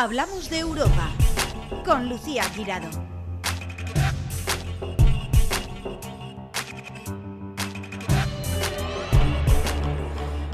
Hablamos de Europa con Lucía Girado.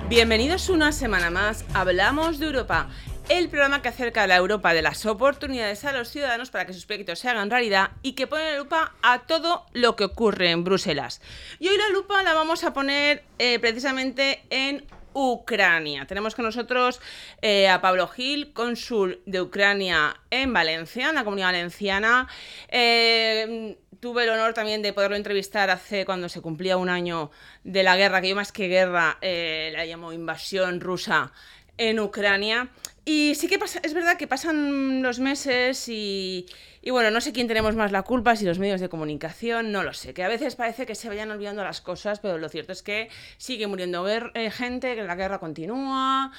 Bienvenidos una semana más. Hablamos de Europa el programa que acerca la Europa de las oportunidades a los ciudadanos para que sus proyectos se hagan realidad y que pone la lupa a todo lo que ocurre en Bruselas. Y hoy la lupa la vamos a poner eh, precisamente en Ucrania. Tenemos con nosotros eh, a Pablo Gil, cónsul de Ucrania en Valencia, en la comunidad valenciana. Eh, tuve el honor también de poderlo entrevistar hace cuando se cumplía un año de la guerra, que yo más que guerra la llamo invasión rusa en Ucrania. Y sí que pasa, es verdad que pasan los meses y, bueno, no sé quién tenemos más la culpa, si los medios de comunicación, no lo sé, que a veces parece que se vayan olvidando las cosas, pero lo cierto es que sigue muriendo eh, gente, que la guerra continúa,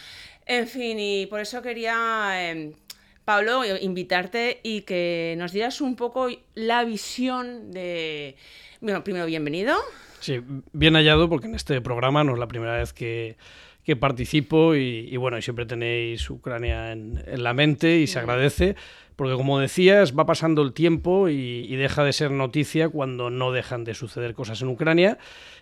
en fin, y por eso quería, em, Pablo, invitarte y que nos dieras un poco la visión de... Bueno, primero, bienvenido. Sí, bien hallado porque en este programa no es la primera vez que que participo y, bueno, y siempre tenéis Ucrania en, en la mente y se agradece porque como decías, va pasando el tiempo y, deja de ser noticia cuando no dejan de suceder cosas en Ucrania.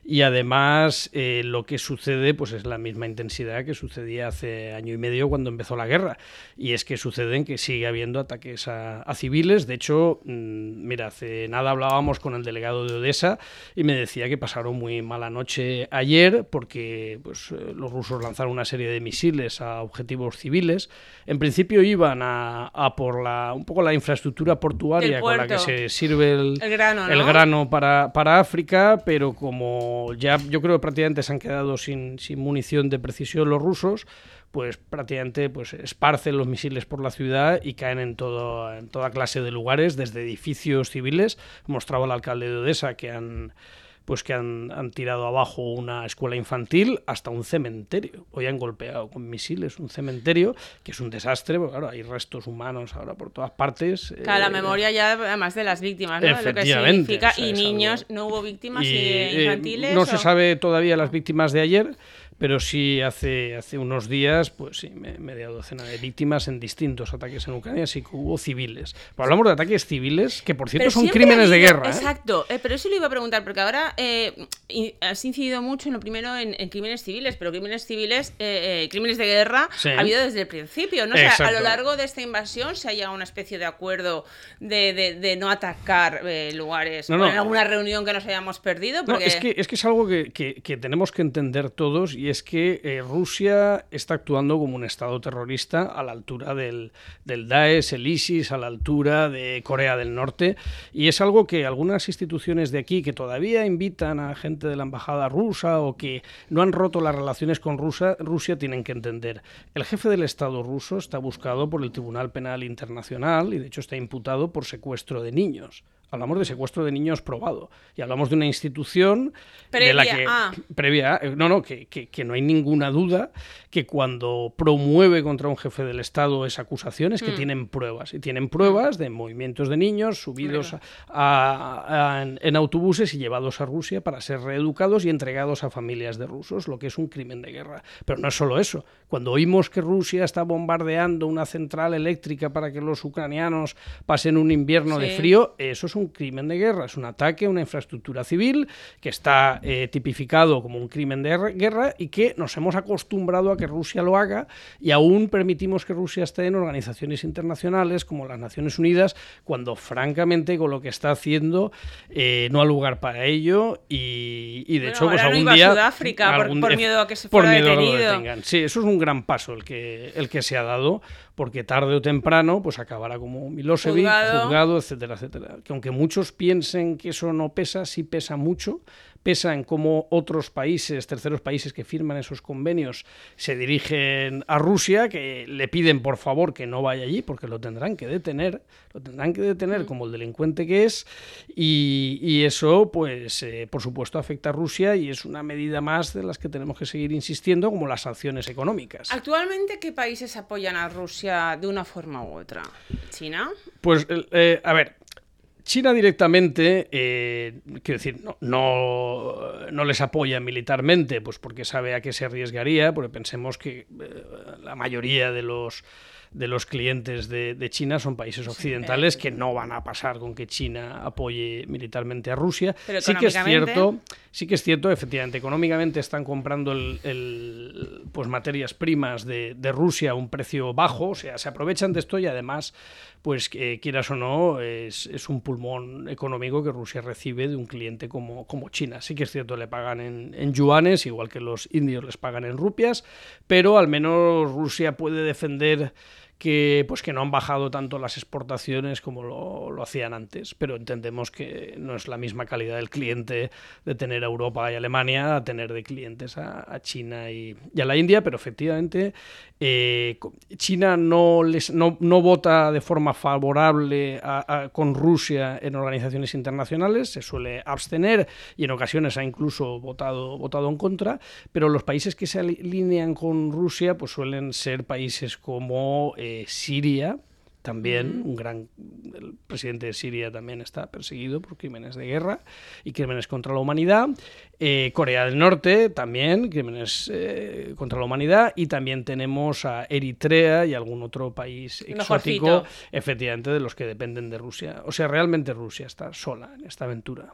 Y además eh, lo que sucede pues es la misma intensidad que sucedía hace año y medio cuando empezó la guerra. Y es que suceden que sigue habiendo ataques a, civiles, de hecho, mm, mira, hace nada hablábamos con el delegado de Odessa y me decía que pasaron muy mala noche ayer porque pues, eh, los rusos lanzaron una serie de misiles a objetivos civiles, en principio iban a por la un poco la infraestructura portuaria con la que se sirve el, grano, para, para, África, pero como ya yo creo que prácticamente se han quedado sin, sin munición de precisión los rusos, pues prácticamente pues esparcen los misiles por la ciudad y caen en, todo, en toda clase de lugares, desde edificios civiles. Mostraba el alcalde de Odessa que han pues que han, tirado abajo una escuela infantil hasta un cementerio. Hoy han golpeado con misiles un cementerio, que es un desastre, porque claro, hay restos humanos ahora por todas partes. Claro, la eh, memoria ya además de las víctimas, ¿no? Lo que significa, y niños, no hubo víctimas eh, infantiles. no se sabe todavía las víctimas de ayer, pero sí hace, hace unos días, pues sí, media docena de víctimas en distintos ataques en Ucrania, sí que hubo civiles. Pero hablamos de ataques civiles, que por cierto son crímenes de guerra. ¿eh? Exacto, eh, pero eso le iba a preguntar, porque ahora eh, has incidido mucho en lo primero en, crímenes civiles, pero crímenes civiles, crímenes de guerra ha habido desde el principio, ¿no? O sea, a lo largo de esta invasión se ha llegado a una especie de acuerdo de, de, no atacar lugares en alguna reunión que nos hayamos perdido. Porque... es, que, es que es algo que, que, que tenemos que entender todos y es que eh, Rusia está actuando como un Estado terrorista a la altura del, del Daesh, el ISIS, a la altura de Corea del Norte, y es algo que algunas instituciones de aquí que todavía invitan a gente de la embajada rusa o que no han roto las relaciones con Rusia, Rusia tienen que entender. El jefe del Estado ruso está buscado por el Tribunal Penal Internacional y de hecho está imputado por secuestro de niños hablamos de secuestro de niños probado. Y hablamos de una institución previa, de la que, previa eh, no, no, que, que, no hay ninguna duda que cuando promueve contra un jefe del Estado esa acusación es que mm. tienen pruebas. Y tienen pruebas de movimientos de niños subidos en, autobuses y llevados a Rusia para ser reeducados y entregados a familias de rusos, lo que es un crimen de guerra. Pero no es solo eso. Cuando oímos que Rusia está bombardeando una central eléctrica para que los ucranianos pasen un invierno de frío, eso es un crimen de guerra, es un ataque a una infraestructura civil que está eh, tipificado como un crimen de guerra y que nos hemos acostumbrado a que Rusia lo haga y aún permitimos que Rusia esté en organizaciones internacionales como las Naciones Unidas cuando francamente con lo que está haciendo eh, no ha lugar para ello y, de hecho pues algún día Sudáfrica por, miedo a que se fuera detenido. Sí, eso es un gran paso el que el que se ha dado porque tarde o temprano pues acabará como Milosevic, juzgado, etcétera, etcétera. Que aunque muchos piensen que eso no pesa, sí pesa mucho, pesa en cómo otros países, terceros países que firman esos convenios, se dirigen a Rusia, que le piden por favor que no vaya allí, porque lo tendrán que detener, lo tendrán que detener como el delincuente que es, y, eso, pues, eh, por supuesto, afecta a Rusia y es una medida más de las que tenemos que seguir insistiendo, como las sanciones económicas. Actualmente, ¿qué países apoyan a Rusia de una forma u otra? ¿China? Pues, eh, a ver, China directamente, eh, quiero decir, no, no, les apoya militarmente, pues porque sabe a qué se arriesgaría, porque pensemos que eh, la mayoría de los de los clientes de, China son países occidentales que no van a pasar con que China apoye militarmente a Rusia. sí que es cierto, sí que es cierto, efectivamente, económicamente están comprando el, pues materias primas de, de Rusia a un precio bajo, o sea, se aprovechan de esto y además pues quieras o no, es, un pulmón económico que Rusia recibe de un cliente como, como China. Sí que es cierto, le pagan en, en, yuanes, igual que los indios les pagan en rupias, pero al menos Rusia puede defender que, pues, que no han bajado tanto las exportaciones como lo, hacían antes, pero entendemos que no es la misma calidad del cliente de tener a Europa y Alemania a tener de clientes a, China y, a la India, pero efectivamente eh, China no, les, no, vota de forma favorable con Rusia en organizaciones internacionales, se suele abstener y en ocasiones ha incluso votado, votado en contra, pero los países que se alinean con Rusia pues suelen ser países como... Eh, Siria, también un gran el presidente de Siria también está perseguido por crímenes de guerra y crímenes contra la humanidad. Eh, Corea del Norte también crímenes eh, contra la humanidad. Y también tenemos a Eritrea y algún otro país exótico efectivamente de los que dependen de Rusia. O sea realmente Rusia está sola en esta aventura.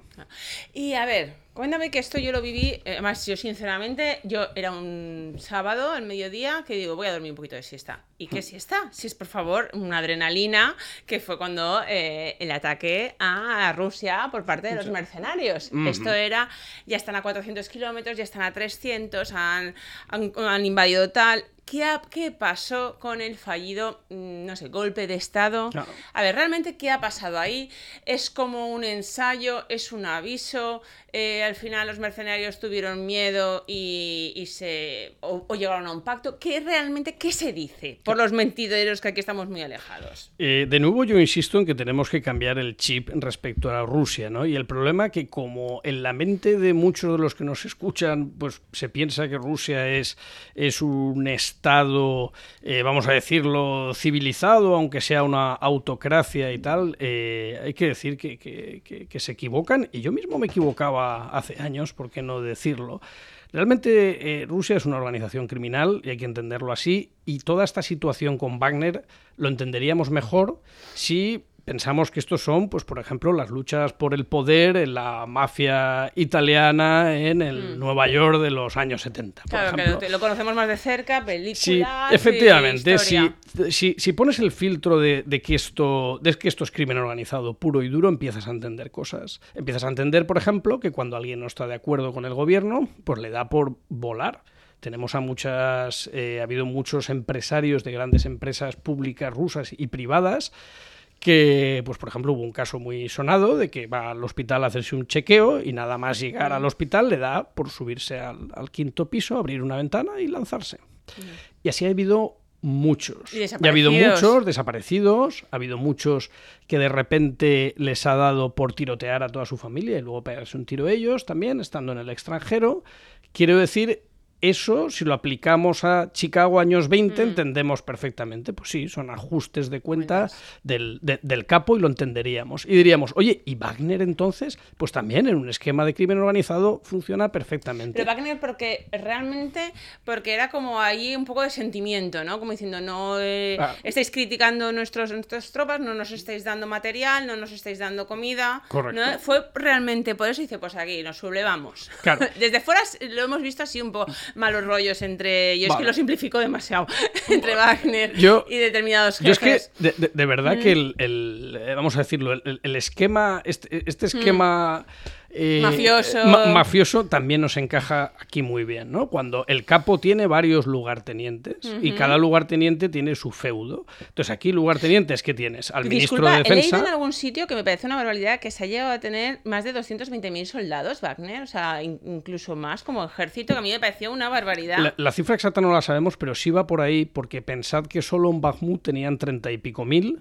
Y a ver Cuéntame que esto yo lo viví, eh, además yo sinceramente, yo era un sábado al mediodía que digo, voy a dormir un poquito de siesta. ¿Y qué mm. siesta? Si es por favor una adrenalina, que fue cuando eh, el ataque a Rusia por parte de los mercenarios. Esto era, ya están a 400 kilómetros, ya están a 300, han, han invadido tal. ¿Qué, pasó con el fallido, mm, no sé, golpe de Estado? A ver, realmente, ¿qué ha pasado ahí? ¿Es como un ensayo? ¿Es un aviso? Eh, al final los mercenarios tuvieron miedo y, se o, llegaron a un pacto. ¿Qué realmente, qué se dice por los mentideros que aquí estamos muy alejados? Eh, de nuevo yo insisto en que tenemos que cambiar el chip respecto a Rusia, ¿no? Y el problema que como en la mente de muchos de los que nos escuchan, pues se piensa que Rusia es, es un Estado Estado, eh, vamos a decirlo, civilizado, aunque sea una autocracia y tal, eh, hay que decir que, se equivocan, y yo mismo me equivocaba hace años, ¿por qué no decirlo? Realmente eh, Rusia es una organización criminal y hay que entenderlo así, y toda esta situación con Wagner lo entenderíamos mejor si pensamos que estos son, pues por ejemplo, las luchas por el poder en la mafia italiana en el mm. Nueva York de los años 70. claro, que lo conocemos más de cerca, películas. Sí, efectivamente. Si, si, pones el filtro de, que esto, de que esto es crimen organizado puro y duro, empiezas a entender cosas. Empiezas a entender, por ejemplo, que cuando alguien no está de acuerdo con el gobierno, pues le da por volar tenemos a muchas, eh, ha habido muchos empresarios de grandes empresas públicas rusas y privadas que, pues por ejemplo, hubo un caso muy sonado de que va al hospital a hacerse un chequeo y nada más llegar al hospital le da por subirse al, quinto piso, abrir una ventana y lanzarse. Y así ha habido muchos. Y, ha habido muchos desaparecidos, ha habido muchos que de repente les ha dado por tirotear a toda su familia y luego pegarse un tiro ellos también, estando en el extranjero. Quiero decir, eso, si lo aplicamos a Chicago años 20, mm. entendemos perfectamente. Pues sí, son ajustes de cuenta del, del, capo y lo entenderíamos. Y diríamos, oye, ¿y Wagner entonces? Pues también en un esquema de crimen organizado funciona perfectamente. Pero Wagner porque realmente, porque era como ahí un poco de sentimiento, ¿no? Como diciendo, no eh, ah. estáis criticando nuestros, nuestras tropas, no nos estáis dando material, no nos estáis dando comida. Correcto. Fue realmente por eso dice, pues aquí nos sublevamos. Claro. Desde fuera lo hemos visto así un poco malos rollos entre. Yo es que lo simplifico demasiado. entre Wagner y determinados jefes. Yo es que, de, verdad que mm. el, Vamos a decirlo, el, esquema. Este, este esquema. Mm. Eh, mafioso. mafioso también nos encaja aquí muy bien, ¿no? Cuando el capo tiene varios lugartenientes y cada lugarteniente tiene su feudo. Entonces aquí lugartenientes que tienes al ministro de defensa. He leído en algún sitio que me parece una barbaridad que se ha llegado a tener más de 220.000 soldados Wagner, o sea, incluso más como ejército, que a mí me pareció una barbaridad. La, cifra exacta no la sabemos, pero sí va por ahí porque pensad que solo en Bakhmut tenían 30 y pico mil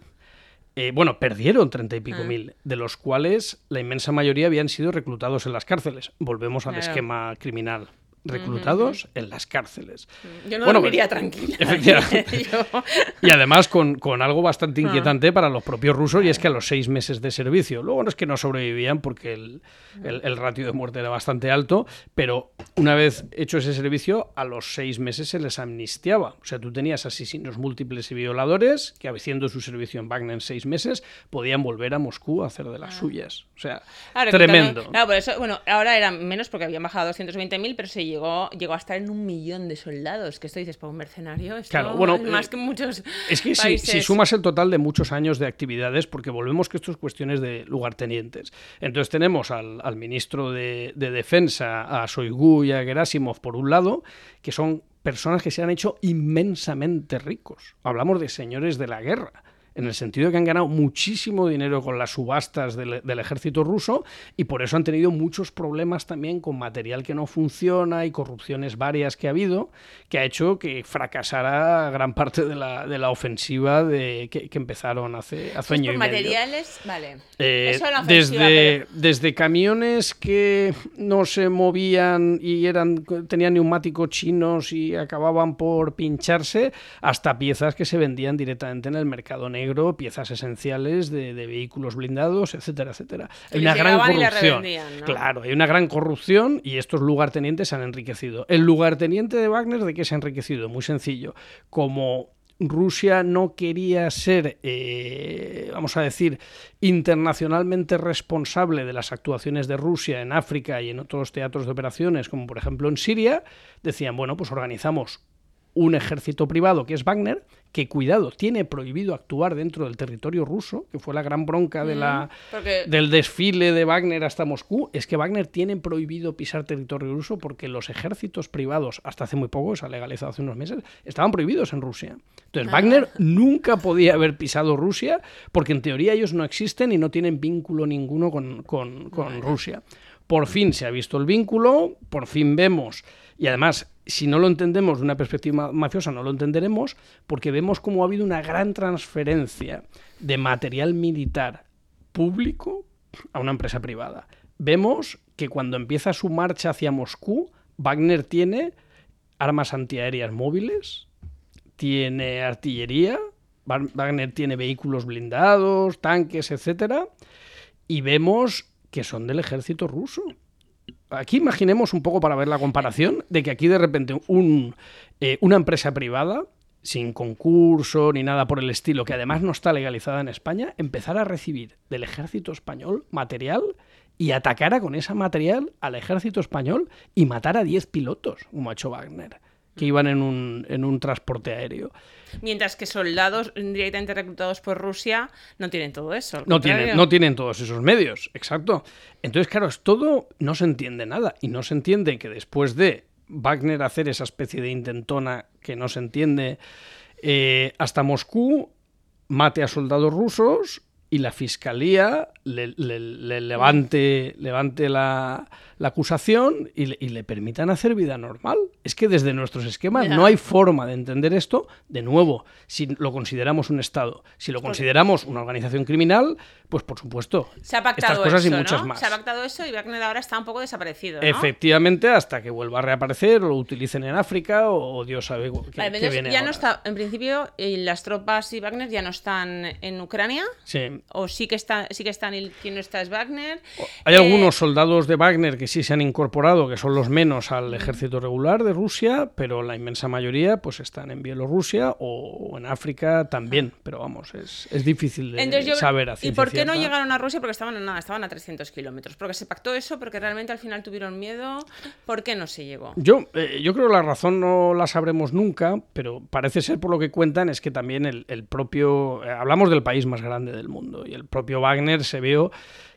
eh, bueno, perdieron treinta y pico ah. mil, de los cuales la inmensa mayoría habían sido reclutados en las cárceles. Volvemos al esquema criminal reclutados en las cárceles. Yo no Bueno, dormiría pues, tranquila. Yo- Y además con, con algo Ah. bastante inquietante para los propios rusos, y es que a los seis meses de servicio, luego no es que no sobrevivían porque el, el- el ratio de muerte era bastante alto, pero una vez hecho ese servicio, a los seis meses se les amnistiaba. O sea, tú tenías asesinos múltiples y violadores que, haciendo su servicio en Wagner en seis meses, podían volver a Moscú a hacer de las suyas. O sea, Claro, tremendo. claro, por eso, bueno, ahora eran menos porque habían bajado a 220.000, pero se llegó, llegó a estar en un millón de soldados. Que esto dices, para un mercenario, esto Claro, bueno, es más eh, que muchos Es que si sumas el total de muchos años de actividades, porque volvemos que esto es cuestiones de lugartenientes. Entonces tenemos al, al ministro de, de Defensa, a Soigu y a Gerasimov, por un lado, que son personas que se han hecho inmensamente ricos. Hablamos de señores de la guerra. En el sentido de que han ganado muchísimo dinero con las subastas del, del ejército ruso y por eso han tenido muchos problemas también con material que no funciona y corrupciones varias que ha habido, que ha hecho que fracasara gran parte de la, de la ofensiva de, que, que empezaron hace, hace Pues año por y medio. materiales, vale. Eh, Eso ofensiva, desde, pero- desde camiones que no se movían y eran tenían neumáticos chinos y acababan por pincharse, hasta piezas que se vendían directamente en el mercado negro, piezas esenciales de, de vehículos blindados, etcétera, etcétera. Hay una gran corrupción. Claro, hay una gran corrupción y estos lugartenientes se han enriquecido. El lugarteniente de Wagner, ¿de qué se ha enriquecido? Muy sencillo. Como Rusia no quería ser, eh, vamos a decir, internacionalmente responsable de las actuaciones de Rusia en África y en otros teatros de operaciones, como por ejemplo en Siria, decían, bueno, pues organizamos un ejército privado que es Wagner, que cuidado, tiene prohibido actuar dentro del territorio ruso, que fue la gran bronca de la, porque- del desfile de Wagner hasta Moscú, es que Wagner tiene prohibido pisar territorio ruso porque los ejércitos privados, hasta hace muy poco, se ha legalizado hace unos meses, estaban prohibidos en Rusia. Entonces, Wagner nunca podía haber pisado Rusia porque en teoría ellos no existen y no tienen vínculo ninguno con, con- con Rusia. Por fin se ha visto el vínculo, por fin vemos, y además, si no lo entendemos de una perspectiva mafiosa, no lo entenderemos, porque vemos cómo ha habido una gran transferencia de material militar público a una empresa privada. Vemos que cuando empieza su marcha hacia Moscú, Wagner tiene armas antiaéreas móviles, tiene artillería, Wa- Wagner tiene vehículos blindados, tanques, etcétera, y vemos que son del ejército ruso. Aquí imaginemos un poco para ver la comparación de que aquí de repente un, eh, una empresa privada sin concurso ni nada por el estilo, que además no está legalizada en España, empezara a recibir del ejército español material y atacara con ese material al ejército español y matara a 10 pilotos, como ha hecho Wagner, que iban en un, en un transporte aéreo. Mientras que soldados directamente reclutados por Rusia no tienen todo eso. No contrario. tienen, no tienen todos esos medios, exacto. Entonces, claro, es todo no se entiende nada. Y no se entiende que después de Wagner hacer esa especie de intentona que no se entiende eh, hasta Moscú, mate a soldados rusos y la fiscalía le, le- le levante, levante la, la acusación y le, y le permitan hacer vida normal. Es que desde nuestros esquemas no hay forma de entender esto. De nuevo, si lo consideramos un Estado, si lo consideramos una organización criminal, pues por supuesto, Se ha pactado estas cosas eso, y muchas ¿no? más. Se ha pactado eso y Wagner ahora está un poco desaparecido, ¿no? Efectivamente, hasta que vuelva a reaparecer o lo utilicen en África o, o Dios sabe qué, Vale, qué entonces viene ya no está, en principio, las tropas y Wagner ya no están en Ucrania, Sí. O sí que están, sí que están y quien no está es Wagner. Hay Eh, algunos soldados de Wagner que sí se han incorporado, que son los menos al ejército regular de Rusia, pero la inmensa mayoría pues están en Bielorrusia o en África también. Pero vamos, es, es difícil de Entonces yo- saber a ¿Y por qué no llegaron a Rusia? Porque estaban en nada, estaban a 300 kilómetros. Porque se pactó eso, porque realmente al final tuvieron miedo. ¿Por qué no se llegó? Yo, eh, yo creo que la razón no la sabremos nunca, pero parece ser por lo que cuentan es que también el, el propio... eh, hablamos del país más grande del mundo y el propio Wagner se vio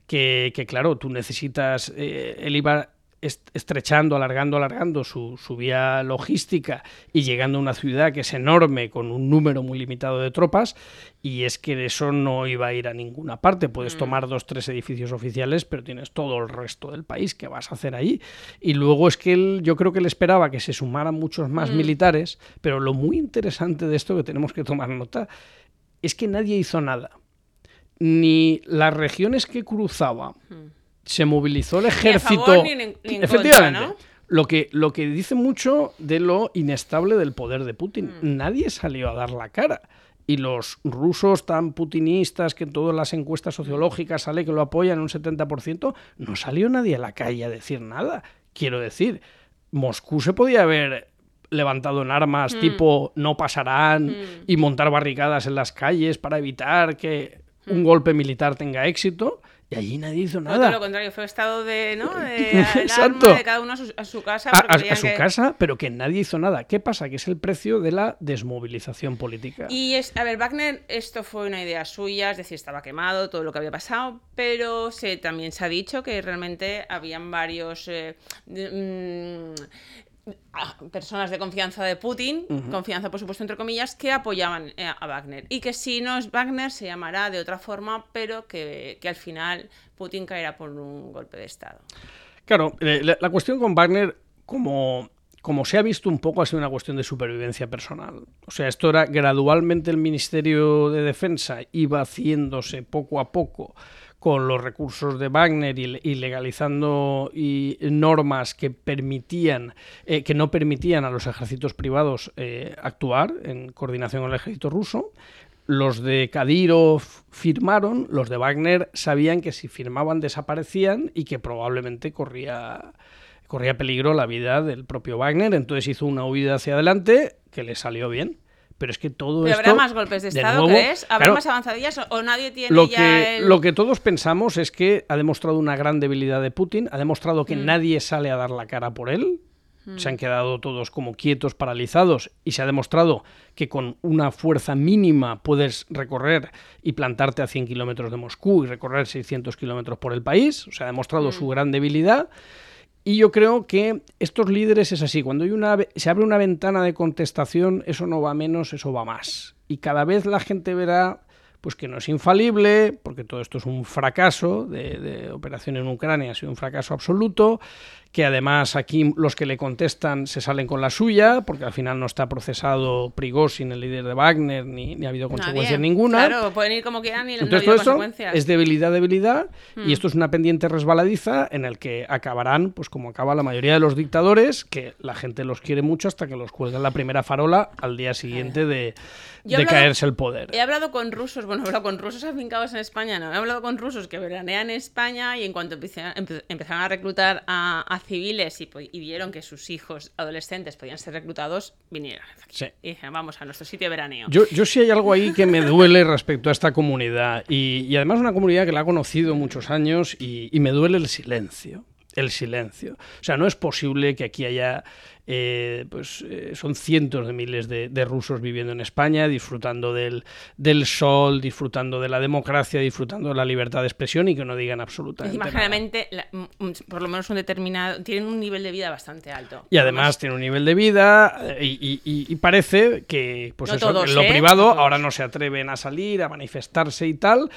que, que, claro, tú necesitas... eh, él iba est- estrechando, alargando, alargando su, su vía logística y llegando a una ciudad que es enorme con un número muy limitado de tropas y es que eso no iba a ir a ninguna parte. Puedes tomar dos, tres edificios oficiales, pero tienes todo el resto del país que vas a hacer ahí. Y luego es que él, yo creo que él esperaba que se sumaran muchos más militares, pero lo muy interesante de esto que tenemos que tomar nota es que nadie hizo nada. Ni las regiones que cruzaba se movilizó el a ejército. favor ni en- ni en Efectivamente. contra, ¿no? Lo que, lo que dice mucho de lo inestable del poder de Putin. Mm. Nadie salió a dar la cara. Y los rusos tan putinistas que en todas las encuestas sociológicas sale que lo apoyan un 70%, no salió nadie a la calle a decir nada. Quiero decir, Moscú se podía haber levantado en armas Mm. tipo no pasarán Mm. y montar barricadas en las calles para evitar que Mm. un golpe militar tenga éxito y allí nadie hizo No, todo nada. lo contrario, fue estado de, ¿no? de Exacto. de cada uno a su, a su casa. A, a- a su que- casa, pero que nadie hizo nada. ¿Qué pasa? Que es el precio de la desmovilización política. Y es, a ver, Wagner, esto fue una idea suya, es decir, estaba quemado, todo lo que había pasado, pero se, también se ha dicho que realmente habían varios eh, de- mm, personas de confianza de Putin, confianza por supuesto entre comillas, que apoyaban eh, a Wagner. Y que si no es Wagner se llamará de otra forma, pero que, que al final Putin caerá por un golpe de Estado. Claro, eh, la, la cuestión con Wagner, como, como se ha visto un poco, ha sido una cuestión de supervivencia personal. O sea, esto era gradualmente el Ministerio de Defensa iba haciéndose poco a poco con los recursos de Wagner y, legalizando normas que permitían, eh, que no permitían a los ejércitos privados eh, actuar en coordinación con el ejército ruso. Los de Kadyrov firmaron, los de Wagner sabían que si firmaban desaparecían y que probablemente corría, corría peligro la vida del propio Wagner. Entonces hizo una huida hacia adelante que le salió bien. Pero es que todo ¿Pero esto. habrá más golpes de Estado, nuevo, crees? ¿Habrá claro, más avanzadillas o, o nadie tiene lo ya que, el... lo que todos pensamos es que ha demostrado una gran debilidad de Putin, ha demostrado Mm. que nadie sale a dar la cara por él, se han quedado todos como quietos, paralizados, y se ha demostrado que con una fuerza mínima puedes recorrer y plantarte a 100 kilómetros de Moscú y recorrer 600 kilómetros por el país, o sea, ha demostrado Mm. su gran debilidad. Y yo creo que estos líderes es así, cuando hay una, se abre una ventana de contestación, eso no va menos, eso va más. Y cada vez la gente verá pues que no es infalible, porque todo esto es un fracaso de, de operación en Ucrania, ha sido un fracaso absoluto, que además aquí los que le contestan se salen con la suya, porque al final no está procesado Prigozhin, el líder de Wagner, ni, ni ha habido consecuencia Nadie. ninguna. Claro, pueden ir como quieran y no ha Entonces habido todo esto consecuencias. es debilidad, debilidad, Mm. y esto es una pendiente resbaladiza en el que acabarán, pues como acaba la mayoría de los dictadores, que la gente los quiere mucho hasta que los cuelgan la primera farola al día siguiente de, de hablado- caerse el poder. He hablado con rusos, bueno, he hablado con rusos afincados en España, no, he hablado con rusos que veranean en España y en cuanto empezaron a reclutar a, a civiles y, y vieron que sus hijos adolescentes podían ser reclutados, vinieron. Sí. Y dijeron, vamos a nuestro sitio de veraneo. Yo, yo sí hay algo ahí que me duele respecto a esta comunidad y, y además una comunidad que la ha conocido muchos años y, y me duele el silencio. El silencio. O sea, no es posible que aquí haya, eh, pues eh, son cientos de miles de, de rusos viviendo en España, disfrutando del, del sol, disfrutando de la democracia, disfrutando de la libertad de expresión y que no digan absolutamente Encima, nada. generalmente, la- m- m- por lo menos un determinado, tienen un nivel de vida bastante alto. Y además tiene un nivel de vida eh, y, y- y- y parece que pues No eso, todos, en lo ¿eh? privado No ahora no se atreven a salir, a manifestarse y tal.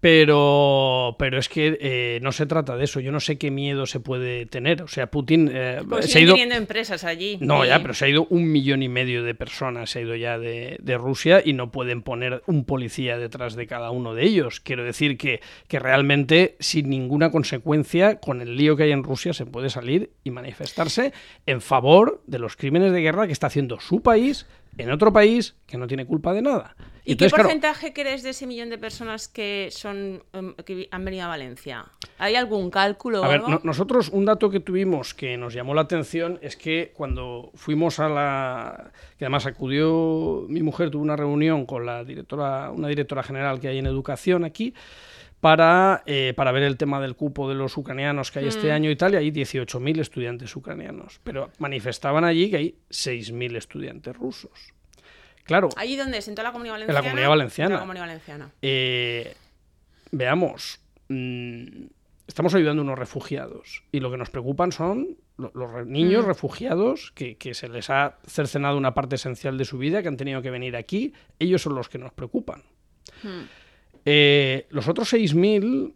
Pero, pero es que eh, no se trata de eso. Yo no sé qué miedo se puede tener. O sea, Putin eh, Pues se ha ido. teniendo empresas allí. No, ya, pero se ha ido un millón y medio de personas, se ha ido ya de, de Rusia y no pueden poner un policía detrás de cada uno de ellos. Quiero decir que, que realmente, sin ninguna consecuencia, con el lío que hay en Rusia, se puede salir y manifestarse en favor de los crímenes de guerra que está haciendo su país en otro país que no tiene culpa de nada. ¿Y Entonces, qué claro, porcentaje crees de ese millón de personas que son em, que han venido a Valencia? ¿Hay algún cálculo o A ver, algo? no- nosotros un dato que tuvimos que nos llamó la atención es que cuando fuimos a la... que además acudió mi mujer, tuvo una reunión con la directora, una directora general que hay en educación aquí, para, eh, para ver el tema del cupo de los ucranianos que hay Mm. este año y tal, y hay 18.000 estudiantes ucranianos, pero manifestaban allí que hay 6.000 estudiantes rusos. Claro, ¿Allí dónde es? ¿En toda la comunidad la valenciana? Comunidad Valenciana. En toda la comunidad valenciana. eh, veamos, mm, estamos ayudando a unos refugiados y lo que nos preocupan son lo- los niños Mm. refugiados que, que se les ha cercenado una parte esencial de su vida, que han tenido que venir aquí. Ellos son los que nos preocupan. Hmm. Eh, los otros 6.000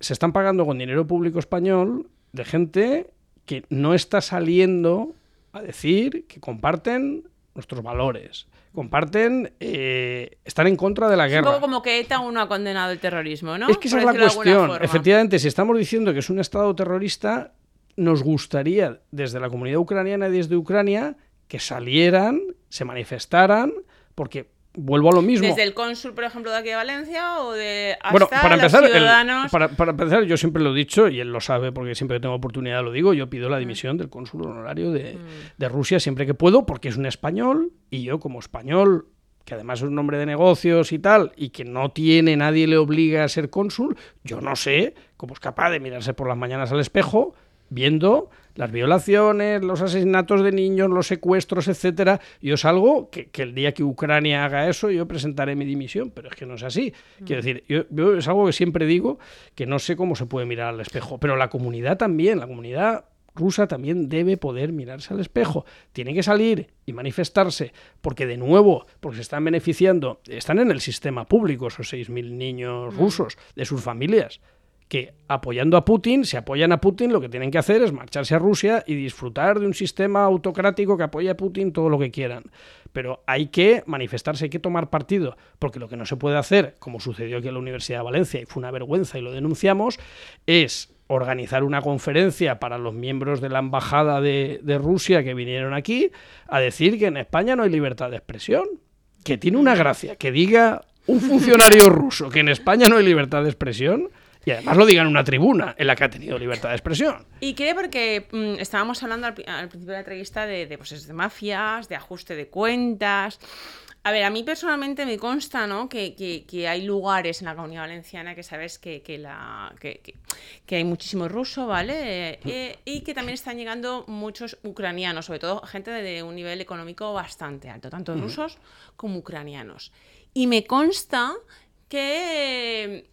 se están pagando con dinero público español de gente que no está saliendo a decir que comparten nuestros valores, comparten, eh, están en contra de la Es un guerra. poco como que ETA aún no ha condenado el terrorismo, ¿no? Es que esa es la cuestión. Efectivamente, si estamos diciendo que es un Estado terrorista, nos gustaría desde la comunidad ucraniana y desde Ucrania que salieran, se manifestaran, porque vuelvo a lo mismo. Desde el cónsul, por ejemplo, de aquí de Valencia o de hasta Bueno, para los empezar, el- ciudadanos. para, para empezar, yo siempre lo he dicho y él lo sabe porque siempre que tengo oportunidad lo digo. Yo pido la dimisión del cónsul honorario de, Mm. de Rusia siempre que puedo porque es un español y yo como español que además es un hombre de negocios y tal, y que no tiene, nadie le obliga a ser cónsul, yo no sé cómo es capaz de mirarse por las mañanas al espejo viendo las violaciones, los asesinatos de niños, los secuestros, etcétera. Yo es algo que, que el día que Ucrania haga eso, yo presentaré mi dimisión, pero es que no es así. Quiero decir, yo, yo es algo que siempre digo que no sé cómo se puede mirar al espejo, pero la comunidad también, la comunidad rusa también debe poder mirarse al espejo. Tiene que salir y manifestarse, porque de nuevo, porque se están beneficiando, están en el sistema público esos 6.000 niños rusos, de sus familias, que apoyando a Putin, se apoyan a Putin, lo que tienen que hacer es marcharse a Rusia y disfrutar de un sistema autocrático que apoya a Putin todo lo que quieran. Pero hay que manifestarse, hay que tomar partido, porque lo que no se puede hacer, como sucedió aquí en la Universidad de Valencia, y fue una vergüenza y lo denunciamos, es organizar una conferencia para los miembros de la embajada de Rusia que vinieron aquí a decir que en España no hay libertad de expresión. Que tiene una gracia que diga un funcionario ruso que en España no hay libertad de expresión y además lo diga en una tribuna en la que ha tenido libertad de expresión. Y creo porque mm, estábamos hablando al, pri- al principio de la entrevista de, de, pues, de mafias, de ajuste de cuentas. A ver, a mí personalmente me consta, ¿no? Que, que- que hay lugares en la comunidad valenciana que sabes que, que la, que, que- que hay muchísimo ruso, ¿vale? Eh, eh, y que también están llegando muchos ucranianos, sobre todo gente de un nivel económico bastante alto, tanto rusos como ucranianos. Y me consta que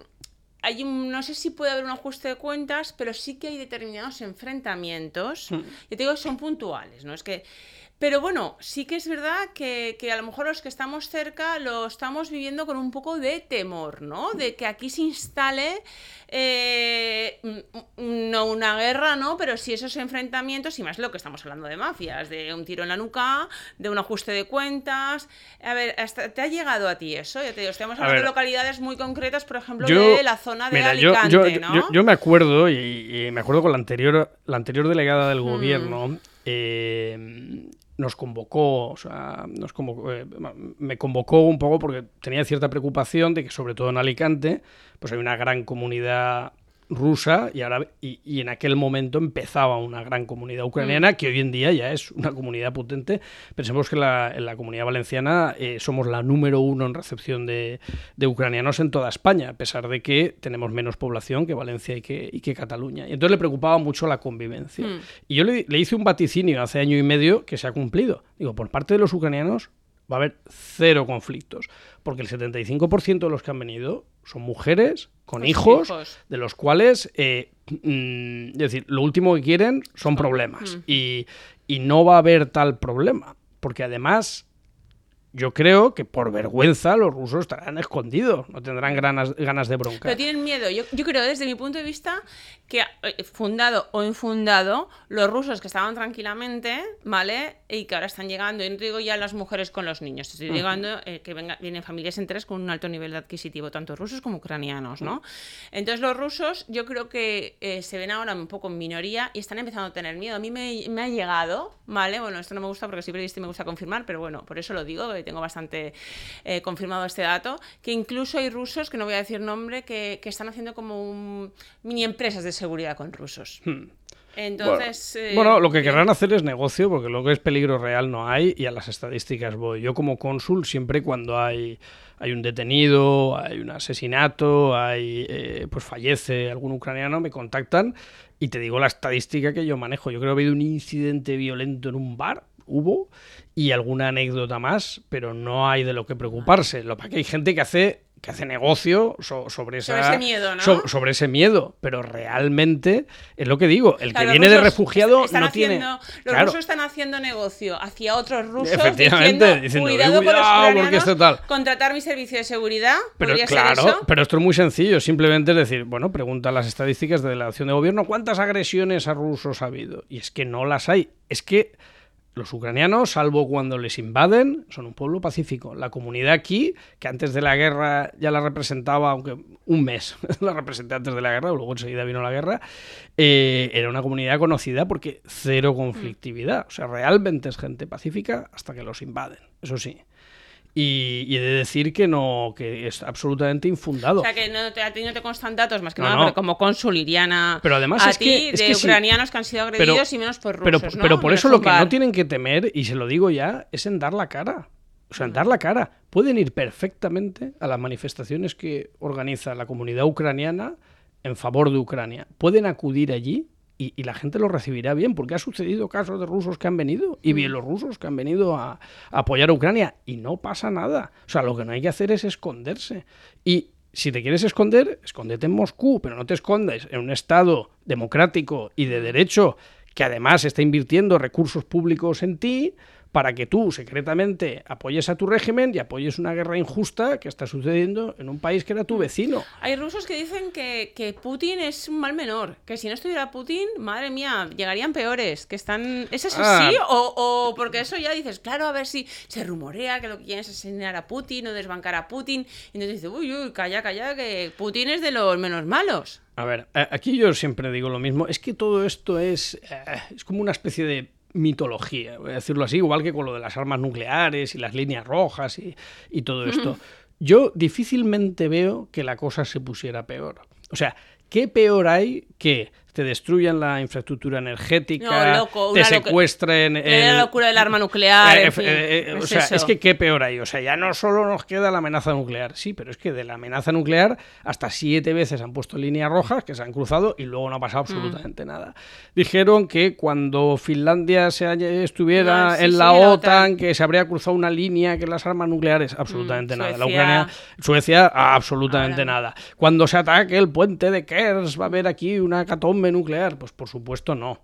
hay un- no sé si puede haber un ajuste de cuentas, pero sí que hay determinados enfrentamientos. Yo te digo que son puntuales, ¿no? Es que. Pero bueno, sí que es verdad que, que a lo mejor los que estamos cerca lo estamos viviendo con un poco de temor, ¿no? De que aquí se instale eh, no una guerra, ¿no? Pero sí esos enfrentamientos, y más lo que estamos hablando de mafias, de un tiro en la nuca, de un ajuste de cuentas. A ver, hasta ¿te ha llegado a ti eso? Ya te digo, estamos hablando de localidades muy concretas, por ejemplo, Yo- de la zona de Mira, Alicante, yo- yo- ¿no? yo- yo me acuerdo, y, y me acuerdo con la anterior, la anterior delegada del gobierno, eh, nos convocó, o sea, nos convocó, eh, me convocó un poco porque tenía cierta preocupación de que sobre todo en Alicante, pues hay una gran comunidad rusa y ahora y, y en aquel momento empezaba una gran comunidad ucraniana Mm. que hoy en día ya es una comunidad potente. Pensemos que la- en la comunidad valenciana eh, somos la número uno en recepción de, de ucranianos en toda España, a pesar de que tenemos menos población que Valencia y que, y que Cataluña. Y entonces le preocupaba mucho la convivencia. Mm. Y yo le, le hice un vaticinio hace año y medio que se ha cumplido. Digo, por parte de los ucranianos va a haber cero conflictos, porque el 75% de los que han venido son mujeres con hijos. de los cuales, eh, mm, es decir, lo último que quieren son problemas. Mm. Y, y no va a haber tal problema, porque además yo creo que por vergüenza los rusos estarán escondidos, no tendrán ganas, ganas de bronca. Pero tienen miedo. Yo, yo creo, desde mi punto de vista, que eh, fundado o infundado, los rusos que estaban tranquilamente, ¿vale? Y que ahora están llegando, y no te digo ya las mujeres con los niños, te estoy llegando eh, que venga- vienen familias enteras con un alto nivel de adquisitivo, tanto rusos como ucranianos, ¿no? Entonces los rusos yo creo que eh, se ven ahora un poco en minoría y están empezando a tener miedo. A mí me, me ha llegado, ¿vale? Bueno, esto no me gusta porque soy periodista y me gusta confirmar, pero bueno, por eso lo digo, tengo bastante eh, confirmado este dato, que incluso hay rusos, que no voy a decir nombre, que, que están haciendo como un- mini empresas de seguridad con rusos. Entonces... eh, Bueno, lo que querrán hacer es negocio, porque lo que es peligro real no hay, y a las estadísticas voy. Yo como cónsul, siempre cuando hay, hay un detenido, hay un asesinato, hay eh, pues fallece algún ucraniano, me contactan y te digo la estadística que yo manejo. Yo creo que ha habido un incidente violento en un bar, hubo, y alguna anécdota más, pero no hay de lo que preocuparse. Lo que hay gente que hace que hace negocio so- sobre, esa, Sobre ese miedo, ¿no? so- sobre ese miedo, pero realmente es lo que digo, el Claro, que viene de refugiado no haciendo- tiene Los Claro. rusos están haciendo negocio hacia otros rusos Efectivamente, diciendo, diciendo, cuidado "Eh, con los cuidado, porque esto tal". contratar mi servicio de seguridad, Pero claro, ser eso. pero esto es muy sencillo. Simplemente es decir, bueno, pregunta las estadísticas de la acción de gobierno, ¿cuántas agresiones a rusos ha habido? Y es que no las hay. Es que los ucranianos, salvo cuando les invaden, son un pueblo pacífico. La comunidad aquí, que antes de la guerra ya la representaba, aunque un mes la representé antes de la guerra, luego enseguida vino la guerra, eh, era una comunidad conocida porque cero conflictividad. O sea, realmente es gente pacífica hasta que los invaden, eso sí. Y, he de decir que no, que es absolutamente infundado. O sea, que no te, a ti no te constan datos más que nada, pero como cónsul iríana pero además a es ti que, de ucranianos que han sido agredidos y menos por rusos, pero, pero por eso lo que no tienen que temer, y se lo digo ya, es en dar la cara. O sea, en dar la cara. Pueden ir perfectamente a las manifestaciones que organiza la comunidad ucraniana en favor de Ucrania. Pueden acudir allí y, y la gente lo recibirá bien, porque ha sucedido casos de rusos que han venido y bielorrusos que han venido a, a apoyar a Ucrania y no pasa nada. O sea, lo que no hay que hacer es esconderse. Y si te quieres esconder, escóndete en Moscú, pero no te escondes en un Estado democrático y de derecho que además está invirtiendo recursos públicos en ti para que tú secretamente apoyes a tu régimen y apoyes una guerra injusta que está sucediendo en un país que era tu vecino. Hay rusos que dicen que, que Putin es un mal menor, que si no estuviera Putin, madre mía, llegarían peores, que están... ¿Es eso Ah. sí? O, o porque eso ya dices, claro, a ver si se rumorea que lo que quieren es asesinar a Putin o desbancar a Putin, y entonces dices, uy, uy, calla, calla, que Putin es de los menos malos. A ver, aquí yo siempre digo lo mismo, es que todo esto es, eh, es como una especie de mitología, voy a decirlo así, igual que con lo de las armas nucleares y las líneas rojas y, y todo esto. Yo difícilmente veo que la cosa se pusiera peor. O sea, ¿qué peor hay que te destruyan la infraestructura energética, No, loco, te secuestren... El- la locura del arma nuclear, eh, en eh, fin, eh, eh, o es sea, eso. es que qué peor hay. O sea, ya no solo nos queda la amenaza nuclear, sí, pero es que de la amenaza nuclear hasta siete veces han puesto líneas rojas que se han cruzado y luego no ha pasado Mm. absolutamente nada. Dijeron que cuando Finlandia se haya- estuviera Ah, sí, en sí, la, la OTAN, que se habría cruzado una línea que las armas nucleares, absolutamente Mm, nada. La Ucrania, Suecia, absolutamente Ahora. nada. Cuando se ataque el puente de Kers, va a haber aquí una catombe nuclear. Pues por supuesto no.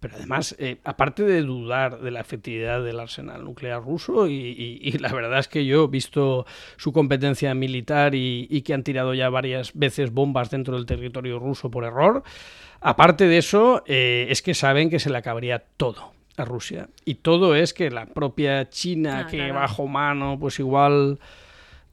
Pero además, eh, aparte de dudar de la efectividad del arsenal nuclear ruso, y, y- y la verdad es que yo he visto su competencia militar y, y que han tirado ya varias veces bombas dentro del territorio ruso por error, aparte de eso, eh, es que saben que se le acabaría todo a Rusia. Y todo es que la propia China, Ah, que claro. bajo mano, pues igual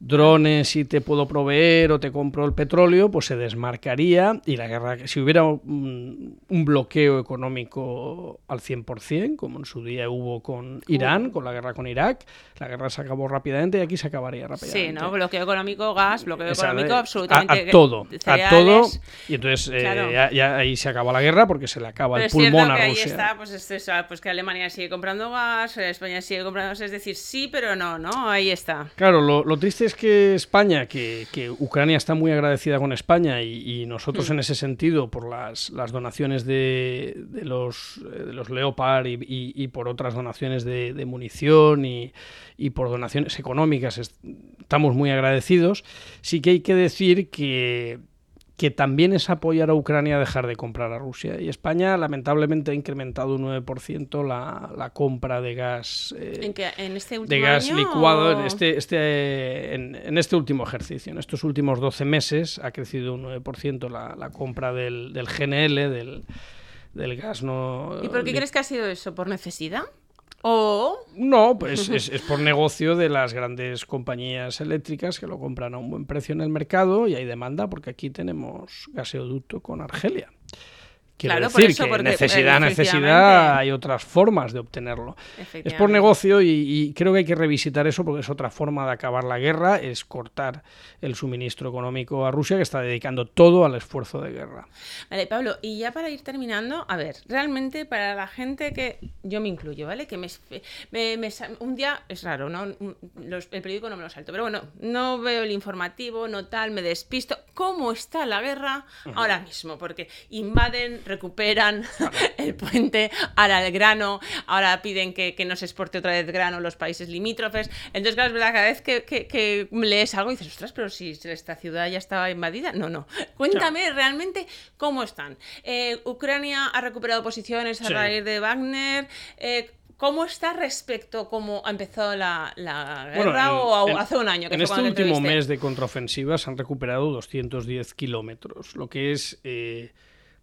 drones y te puedo proveer o te compro el petróleo, pues se desmarcaría y la guerra, si hubiera un, un bloqueo económico al 100%, como en su día hubo con Irán, con la guerra con Irak, la guerra se acabó rápidamente y aquí se acabaría rápidamente. Sí, ¿no? Bloqueo económico, gas, bloqueo económico, absolutamente. A, a todo, a todo. Y entonces eh, ya, ya ahí se acaba la guerra porque se le acaba Pero el pulmón a ahí Rusia. está, pues, es eso, pues que Alemania sigue comprando gas, España sigue comprando gas, es decir, sí, pero no, ¿no? Ahí está. Claro, lo, lo triste es que España, que, que Ucrania está muy agradecida con España y, y nosotros Mm. en ese sentido, por las, las donaciones de, de los, eh, de los Leopard y, y- y por otras donaciones de, de munición y, y por donaciones económicas, est- estamos muy agradecidos, sí que hay que decir que que también es apoyar a Ucrania a dejar de comprar a Rusia. Y España, lamentablemente, ha incrementado un 9% la, la compra de gas eh, ¿En, qué- en este último de gas año licuado o- en este, este, en, en este último ejercicio. En estos últimos 12 meses ha crecido un 9% la, la compra del, del GNL, del, del gas no... ¿Y por qué crees que ha sido eso? ¿Por necesidad? No, pues es, es por negocio de las grandes compañías eléctricas que lo compran a un buen precio en el mercado y hay demanda porque aquí tenemos gaseoducto con Argelia. Quiero Claro, por decir eso, que porque, necesidad, eh, necesidad, hay otras formas de obtenerlo. Es por negocio y, y creo que hay que revisitar eso porque es otra forma de acabar la guerra, es cortar el suministro económico a Rusia que está dedicando todo al esfuerzo de guerra. Vale, Pablo, y ya para ir terminando, a ver, realmente para la gente que yo me incluyo, ¿vale? Que me, me- me sa- un día es raro, ¿no? Los- el periódico no me lo salto, pero bueno, no veo el informativo, no tal, me despisto. ¿Cómo está la guerra ahora mismo? Porque invaden, recuperan el puente, ahora el grano, ahora piden que, que no se exporte otra vez grano los países limítrofes. Entonces, claro, es verdad, cada vez que, que- que lees algo dices, ostras, pero si esta ciudad ya estaba invadida. No, no. Cuéntame realmente cómo están. Eh, Ucrania ha recuperado posiciones a Sí. raíz de Wagner. Eh, ¿Cómo está respecto a cómo ha empezado la, la guerra Bueno, en- o a- en- hace un año? Que En fue este último mes de contraofensiva se han recuperado 210 kilómetros, lo que es eh,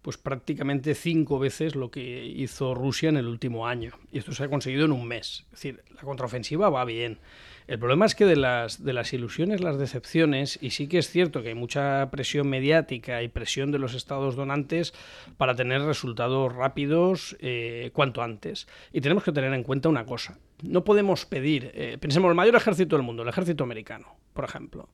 pues prácticamente cinco veces lo que hizo Rusia en el último año. Y esto se ha conseguido en un mes. Es decir, la contraofensiva va bien. El problema es que de las, de las ilusiones, las decepciones, y sí que es cierto que hay mucha presión mediática y presión de los estados donantes para tener resultados rápidos eh, cuanto antes. Y tenemos que tener en cuenta una cosa. No podemos pedir, eh, pensemos, el mayor ejército del mundo, el ejército americano, por ejemplo,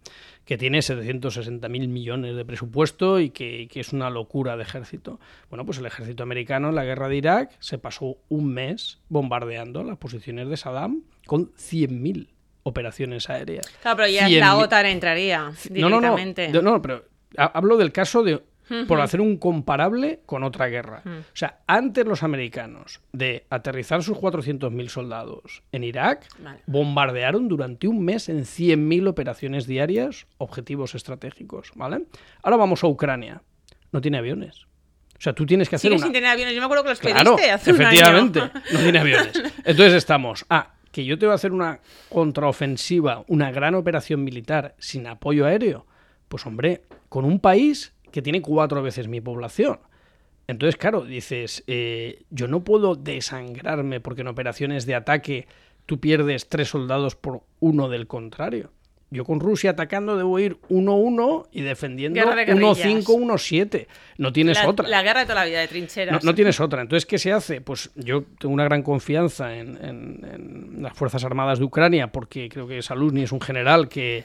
que tiene 760 mil millones de presupuesto y que, que, es una locura de ejército. Bueno, pues el ejército americano en la guerra de Irak se pasó un mes bombardeando las posiciones de Saddam con 100.000 operaciones aéreas. Claro, pero ya la OTAN entraría directamente. No, no, no, pero hablo del caso de por hacer un comparable con otra guerra. O sea, antes los americanos de aterrizar sus 400.000 soldados en Irak, bombardearon durante un mes en 100.000 operaciones diarias objetivos estratégicos, ¿vale? Ahora vamos a Ucrania. No tiene aviones. O sea, tú tienes que hacer Sigue una... sin tener aviones. Yo me acuerdo que los claro, pediste hace efectivamente, un año. no tiene aviones. Entonces estamos... Ah, que yo te voy a hacer una contraofensiva, una gran operación militar sin apoyo aéreo, pues hombre, con un país que tiene cuatro veces mi población. Entonces, claro, dices, eh, yo no puedo desangrarme porque en operaciones de ataque tú pierdes tres soldados por uno del contrario. Yo con Rusia atacando debo ir 1-1 y defendiendo 1-5, 1-7. No tienes la, otra. La guerra de toda la vida, de trincheras. No, no, tienes otra. Entonces, ¿qué se hace? Pues yo tengo una gran confianza en, en, en las Fuerzas Armadas de Ucrania porque creo que Saluzny es un general que,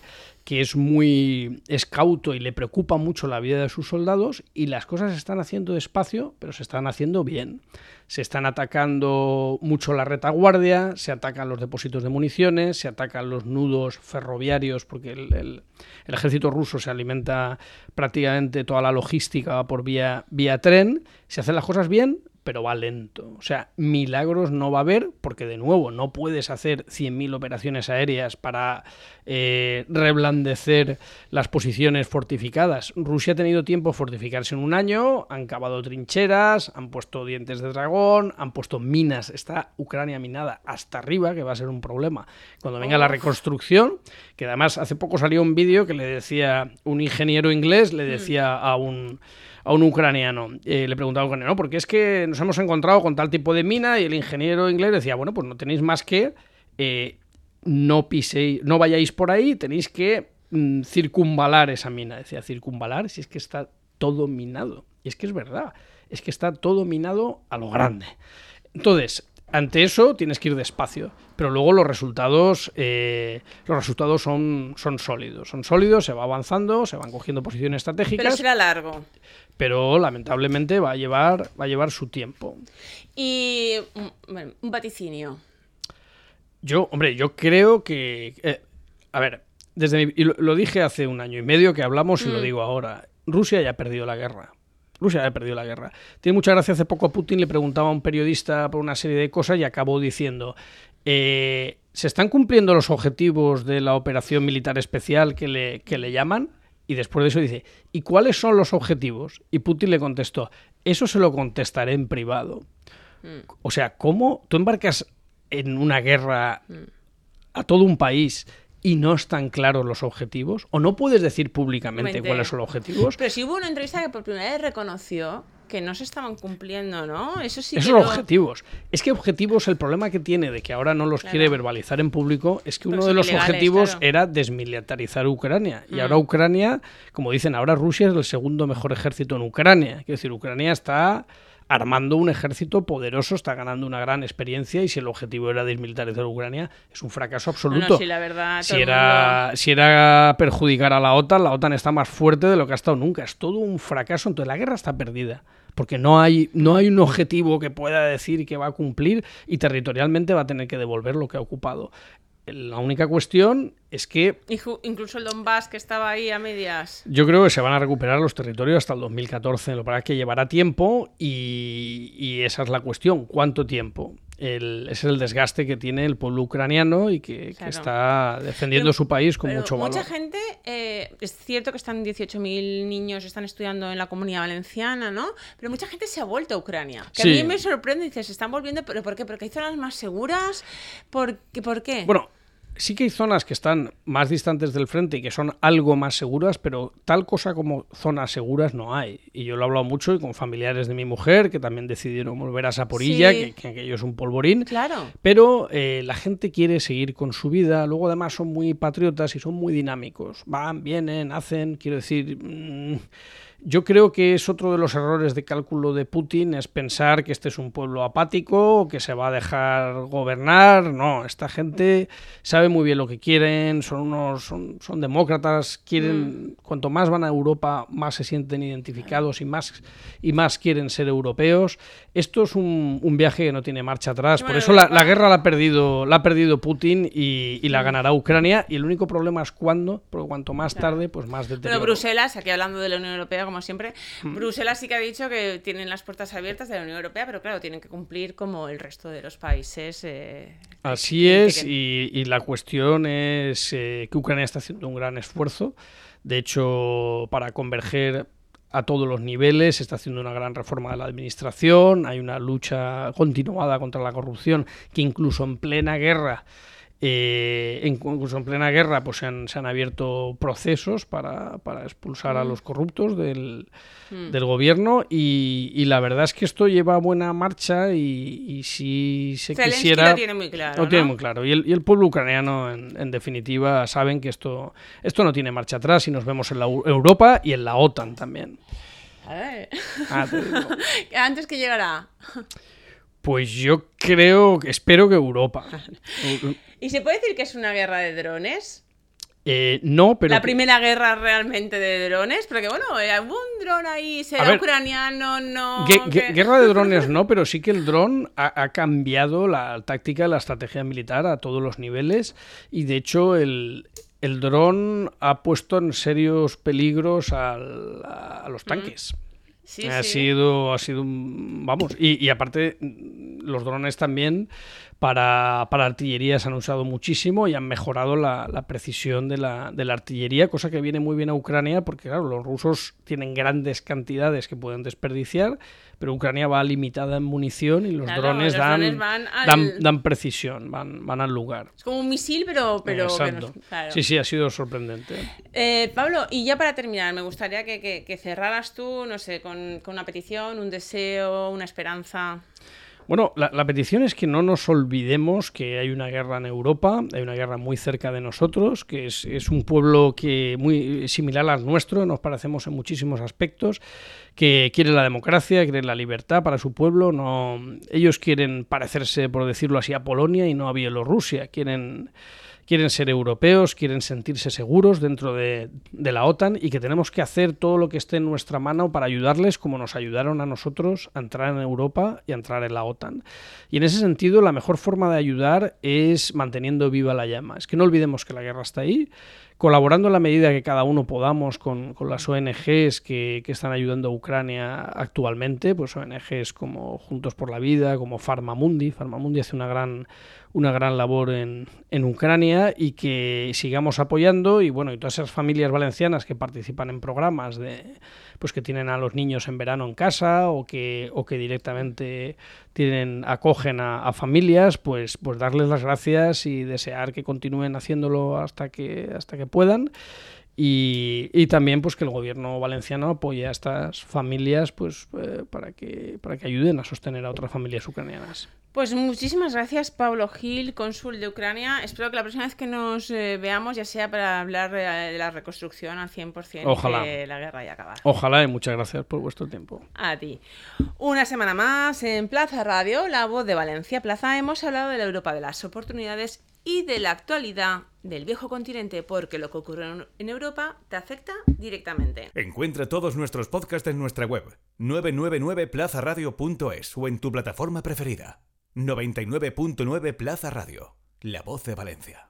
que es muy escauto y le preocupa mucho la vida de sus soldados y las cosas se están haciendo despacio, pero se están haciendo bien. Se están atacando mucho la retaguardia, se atacan los depósitos de municiones, se atacan los nudos ferroviarios, porque el, ejército ruso se alimenta prácticamente toda la logística por vía, vía tren. Se hacen las cosas bien, pero va lento. O sea, milagros no va a haber porque, de nuevo, no puedes hacer 100.000 operaciones aéreas para eh, reblandecer las posiciones fortificadas. Rusia ha tenido tiempo de fortificarse en un año, han cavado trincheras, han puesto dientes de dragón, han puesto minas. Está Ucrania minada hasta arriba, que va a ser un problema. Cuando venga la reconstrucción, que además hace poco salió un vídeo que le decía un ingeniero inglés, le decía a un a un ucraniano. Eh, le preguntaba a un ucraniano, porque es que nos hemos encontrado con tal tipo de mina y el ingeniero inglés decía, bueno, pues no tenéis más que eh, no piséis, no vayáis por ahí, tenéis que mm, circunvalar esa mina. Decía, circunvalar si es que está todo minado. Y es que es verdad, es que está todo minado a lo grande. Entonces, ante eso tienes que ir despacio, pero luego los resultados, eh, los resultados son, son sólidos, son sólidos, se va avanzando, se van cogiendo posiciones estratégicas. Pero será largo. Pero lamentablemente va a llevar, va a llevar su tiempo. Y bueno, un vaticinio. Yo, hombre, yo creo que, eh, a ver, desde mi, y lo, lo, dije hace un año y medio que hablamos y mm. lo digo ahora. Rusia ya ha perdido la guerra. Rusia ha perdido la guerra. Tiene mucha gracia, hace poco a Putin le preguntaba a un periodista por una serie de cosas y acabó diciendo, eh, ¿se están cumpliendo los objetivos de la operación militar especial que le, que le llaman? Y después de eso dice, ¿y cuáles son los objetivos? Y Putin le contestó, eso se lo contestaré en privado. Mm. O sea, ¿cómo tú embarcas en una guerra mm. a todo un país y no están claros los objetivos? ¿O no puedes decir públicamente Mente. cuáles son los objetivos? Pero si hubo una entrevista que por primera vez reconoció que no se estaban cumpliendo, ¿no? Eso sí. Esos que objetivos. Es que objetivos, el problema que tiene de que ahora no los claro. quiere verbalizar en público es que uno de los objetivos claro. era desmilitarizar Ucrania. Y mm. ahora Ucrania, como dicen, ahora Rusia es el segundo mejor ejército en Ucrania. Quiero decir, Ucrania está armando un ejército poderoso, está ganando una gran experiencia y si el objetivo era desmilitarizar Ucrania, es un fracaso absoluto. No, no, sí, la verdad, si, era, mundo... si era perjudicar a la OTAN, la OTAN está más fuerte de lo que ha estado nunca. Es todo un fracaso, entonces la guerra está perdida. Porque no hay, no hay un objetivo que pueda decir que va a cumplir y territorialmente va a tener que devolver lo que ha ocupado. La única cuestión es que... Incluso el Donbass que estaba ahí a medias. Yo creo que se van a recuperar los territorios hasta el 2014. Lo para que llevará tiempo y, y, esa es la cuestión. ¿Cuánto tiempo? El, ese es el desgaste que tiene el pueblo ucraniano y que, claro. que está defendiendo pero, su país con mucho valor. Mucha gente, eh, es cierto que están 18.000 niños están estudiando en la comunidad valenciana, ¿no? Pero mucha gente se ha vuelto a Ucrania. Que sí. a mí me sorprende, dices, se están volviendo, ¿pero por qué? ¿Porque hay zonas más seguras? ¿Por qué? ¿Por qué? Bueno, sí que hay zonas que están más distantes del frente y que son algo más seguras, pero tal cosa como zonas seguras no hay. Y yo lo he hablado mucho y con familiares de mi mujer que también decidieron volver a Saporilla, que, que, aquello es un polvorín. Claro. Pero eh, la gente quiere seguir con su vida. Luego además son muy patriotas y son muy dinámicos. Van, vienen, hacen, quiero decir... Mmm, yo creo que es otro de los errores de cálculo de Putin, es pensar que este es un pueblo apático, que se va a dejar gobernar. No, esta gente sabe muy bien lo que quieren, son unos, son, son demócratas, quieren, mm. cuanto más van a Europa, más se sienten identificados y más, y más quieren ser europeos. Esto es un, un viaje que no tiene marcha atrás. Por eso la, la, guerra la ha perdido, la ha perdido Putin y, y la mm. ganará Ucrania. Y el único problema es cuándo, porque cuanto más tarde, pues más deterioro. Pero Bruselas, aquí hablando de la Unión Europea, como siempre. Mm. Bruselas sí que ha dicho que tienen las puertas abiertas de la Unión Europea, pero claro, tienen que cumplir como el resto de los países. Eh, Así que, es, que... Y, y, la cuestión es eh, que Ucrania está haciendo un gran esfuerzo. De hecho, para converger a todos los niveles, se está haciendo una gran reforma de la administración, hay una lucha continuada contra la corrupción que incluso en plena guerra eh, incluso en plena guerra pues se han, se han abierto procesos para, para expulsar mm. a los corruptos del, mm. del gobierno y, y, la verdad es que esto lleva buena marcha y, y si se Zelensky quisiera... lo tiene muy claro. Lo ¿no? tiene muy claro. Y el, y el pueblo ucraniano, en, en, definitiva, saben que esto, esto no tiene marcha atrás y nos vemos en la Europa y en la OTAN también. Ah, Antes que llegará. Pues yo creo, espero que Europa. ¿Y se puede decir que es una guerra de drones? Eh, no, pero. La primera guerra realmente de drones, porque bueno, algún dron ahí será ver, ucraniano, no. Gue que... Guerra de drones no, pero sí que el dron ha, ha, cambiado la táctica, la estrategia militar a todos los niveles y de hecho el. El dron ha puesto en serios peligros al, a, a, los tanques. Mm. Sí, ha sí. sido, ha sido un, vamos, y, y, aparte los drones también para, para, artillería se han usado muchísimo y han mejorado la, la precisión de la, de la, artillería, cosa que viene muy bien a Ucrania porque claro, los rusos tienen grandes cantidades que pueden desperdiciar, pero Ucrania va limitada en munición y los claro, drones, los dan, drones van, al... dan, dan, precisión, van, van al lugar. Es como un misil, pero... pero Exacto. Claro. Sí, sí, ha sido sorprendente. Eh, Pablo, y ya para terminar, me gustaría que, que, que cerraras tú, no sé, con, con una petición, un deseo, una esperanza. Bueno, la, petición es que no nos olvidemos que hay una guerra en Europa, hay una guerra muy cerca de nosotros, que es, es un pueblo que muy similar al nuestro, nos parecemos en muchísimos aspectos, que quiere la democracia, quiere la libertad para su pueblo, no, ellos quieren parecerse, por decirlo así, a Polonia y no a Bielorrusia, quieren quieren ser europeos, quieren sentirse seguros dentro de, la OTAN y que tenemos que hacer todo lo que esté en nuestra mano para ayudarles como nos ayudaron a nosotros a entrar en Europa y a entrar en la OTAN. Y en ese sentido, la mejor forma de ayudar es manteniendo viva la llama. Es que no olvidemos que la guerra está ahí, colaborando en la medida que cada uno podamos con, las ONGs que, que, están ayudando a Ucrania actualmente, pues ONGs como Juntos por la Vida, como Farmamundi. Farmamundi hace una gran una gran labor en, en, Ucrania y que sigamos apoyando y bueno, y todas esas familias valencianas que participan en programas de pues que tienen a los niños en verano en casa o que, o que directamente tienen, acogen a, a familias, pues, pues darles las gracias y desear que continúen haciéndolo hasta que, hasta que puedan. Y, y, también pues que el gobierno valenciano apoye a estas familias pues eh, para que para que ayuden a sostener a otras familias ucranianas. Pues muchísimas gracias, Pablo Gil, cónsul de Ucrania. Espero que la próxima vez que nos eh, veamos ya sea para hablar de, de, la reconstrucción al 100% Ojalá. que la guerra ya acabar. Ojalá y muchas gracias por vuestro tiempo. A ti. Una semana más en Plaza Radio, la voz de Valencia Plaza, hemos hablado de la Europa de las oportunidades y de la actualidad del viejo continente, porque lo que ocurre en Europa te afecta directamente. Encuentra todos nuestros podcasts en nuestra web 999plazaradio.es o en tu plataforma preferida. 99.9 Plaza Radio, la voz de Valencia.